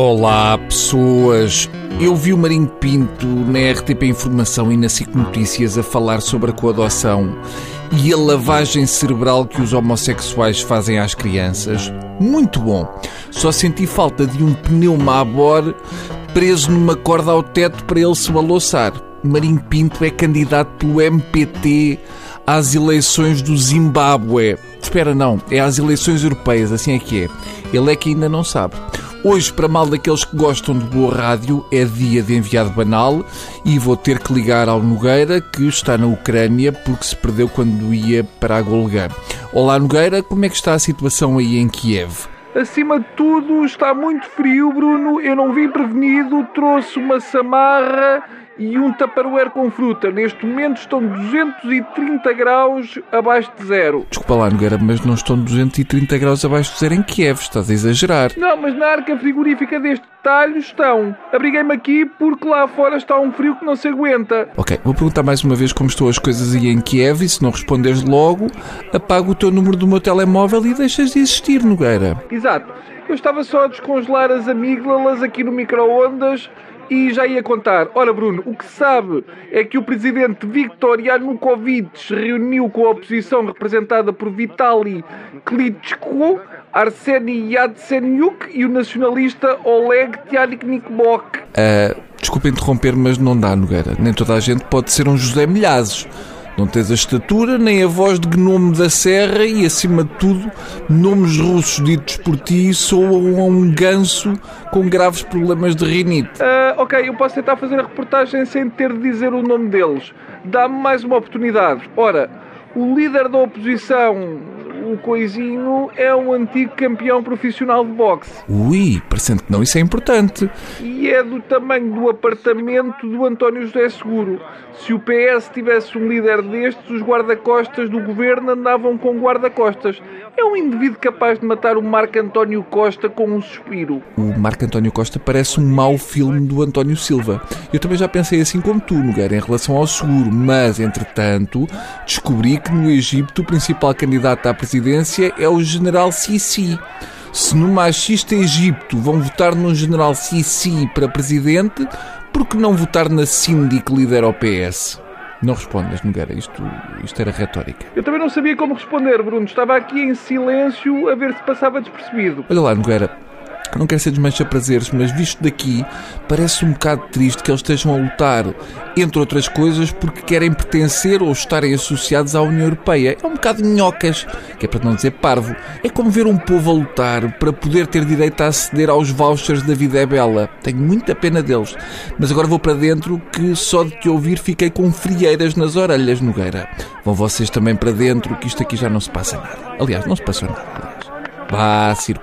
Olá, pessoas. Eu vi o Marinho Pinto na RTP Informação e na SIC Notícias a falar sobre a coadoção e a lavagem cerebral que os homossexuais fazem às crianças. Muito bom. Só senti falta de um pneu Mabor preso numa corda ao teto para ele se balouçar. Marinho Pinto é candidato pelo MPT às eleições do Zimbábue. Espera, não, é às eleições europeias, assim é que é. Ele é que ainda não sabe. Hoje, para mal daqueles que gostam de boa rádio, é dia de enviado banal e vou ter que ligar ao Nogueira, que está na Ucrânia porque se perdeu quando ia para a Golgã. Olá, Nogueira, como é que está a situação aí em Kiev? Acima de tudo, está muito frio, Bruno. Eu não vim prevenido, trouxe uma samarra e um taparoeiro com fruta. Neste momento estão 230 graus abaixo de zero. Desculpa lá, Nogueira, mas não estão 230 graus abaixo de zero em Kiev. Estás a exagerar. Não, mas na arca frigorífica deste talho estão. Abriguei-me aqui porque lá fora está um frio que não se aguenta. Ok, vou perguntar mais uma vez como estão as coisas aí em Kiev e se não responderes logo, apago o teu número do meu telemóvel e deixas de existir, Nogueira. Exato. Eu estava só a descongelar as amígdalas aqui no micro-ondas e já ia contar. Ora, Bruno, o que se sabe é que o presidente Viktor Yanukovych reuniu com a oposição representada por Vitaly Klitschko, Arseny Yatsenyuk e o nacionalista Oleg Tianiknikbok. Uh, desculpa interromper, mas não dá, Nogueira. Nem toda a gente pode ser um José Milhazes. Não tens a estatura nem a voz de gnome da serra e, acima de tudo, nomes russos ditos por ti soam a um ganso com graves problemas de rinite. Uh, ok, eu posso tentar fazer a reportagem sem ter de dizer o nome deles. Dá-me mais uma oportunidade. Ora, o líder da oposição, o Coisinho, é um antigo campeão profissional de boxe. Ui, parecendo que não, isso é importante. E é do tamanho do apartamento do António José Seguro. Se o PS tivesse um líder destes, os guarda-costas do governo andavam com guarda-costas. É um indivíduo capaz de matar o Marco António Costa com um suspiro. O Marco António Costa parece um mau filme do António Silva. Eu também já pensei assim como tu, Nogueira, em relação ao seguro, mas, entretanto, descobri que no Egito o principal candidato à presidência é o general Sisi. Se no machista Egito vão votar num general Sisi para presidente, por que não votar na Cindy que lidera o PS? Não respondas, Nogueira, isto, isto era retórica. Eu também não sabia como responder, Bruno. Estava aqui em silêncio a ver se passava despercebido. Olha lá, Nogueira, não quero ser desmancha prazeres, mas visto daqui, parece um bocado triste que eles estejam a lutar, entre outras coisas, porque querem pertencer ou estarem associados à União Europeia. É um bocado nhocas, que é para não dizer parvo. É como ver um povo a lutar para poder ter direito a aceder aos vouchers da vida é bela. Tenho muita pena deles. Mas agora vou para dentro, que só de te ouvir fiquei com frieiras nas orelhas, Nogueira. Vão vocês também para dentro, que isto aqui já não se passa nada. Aliás, não se passou nada. Aliás. Vá, circo.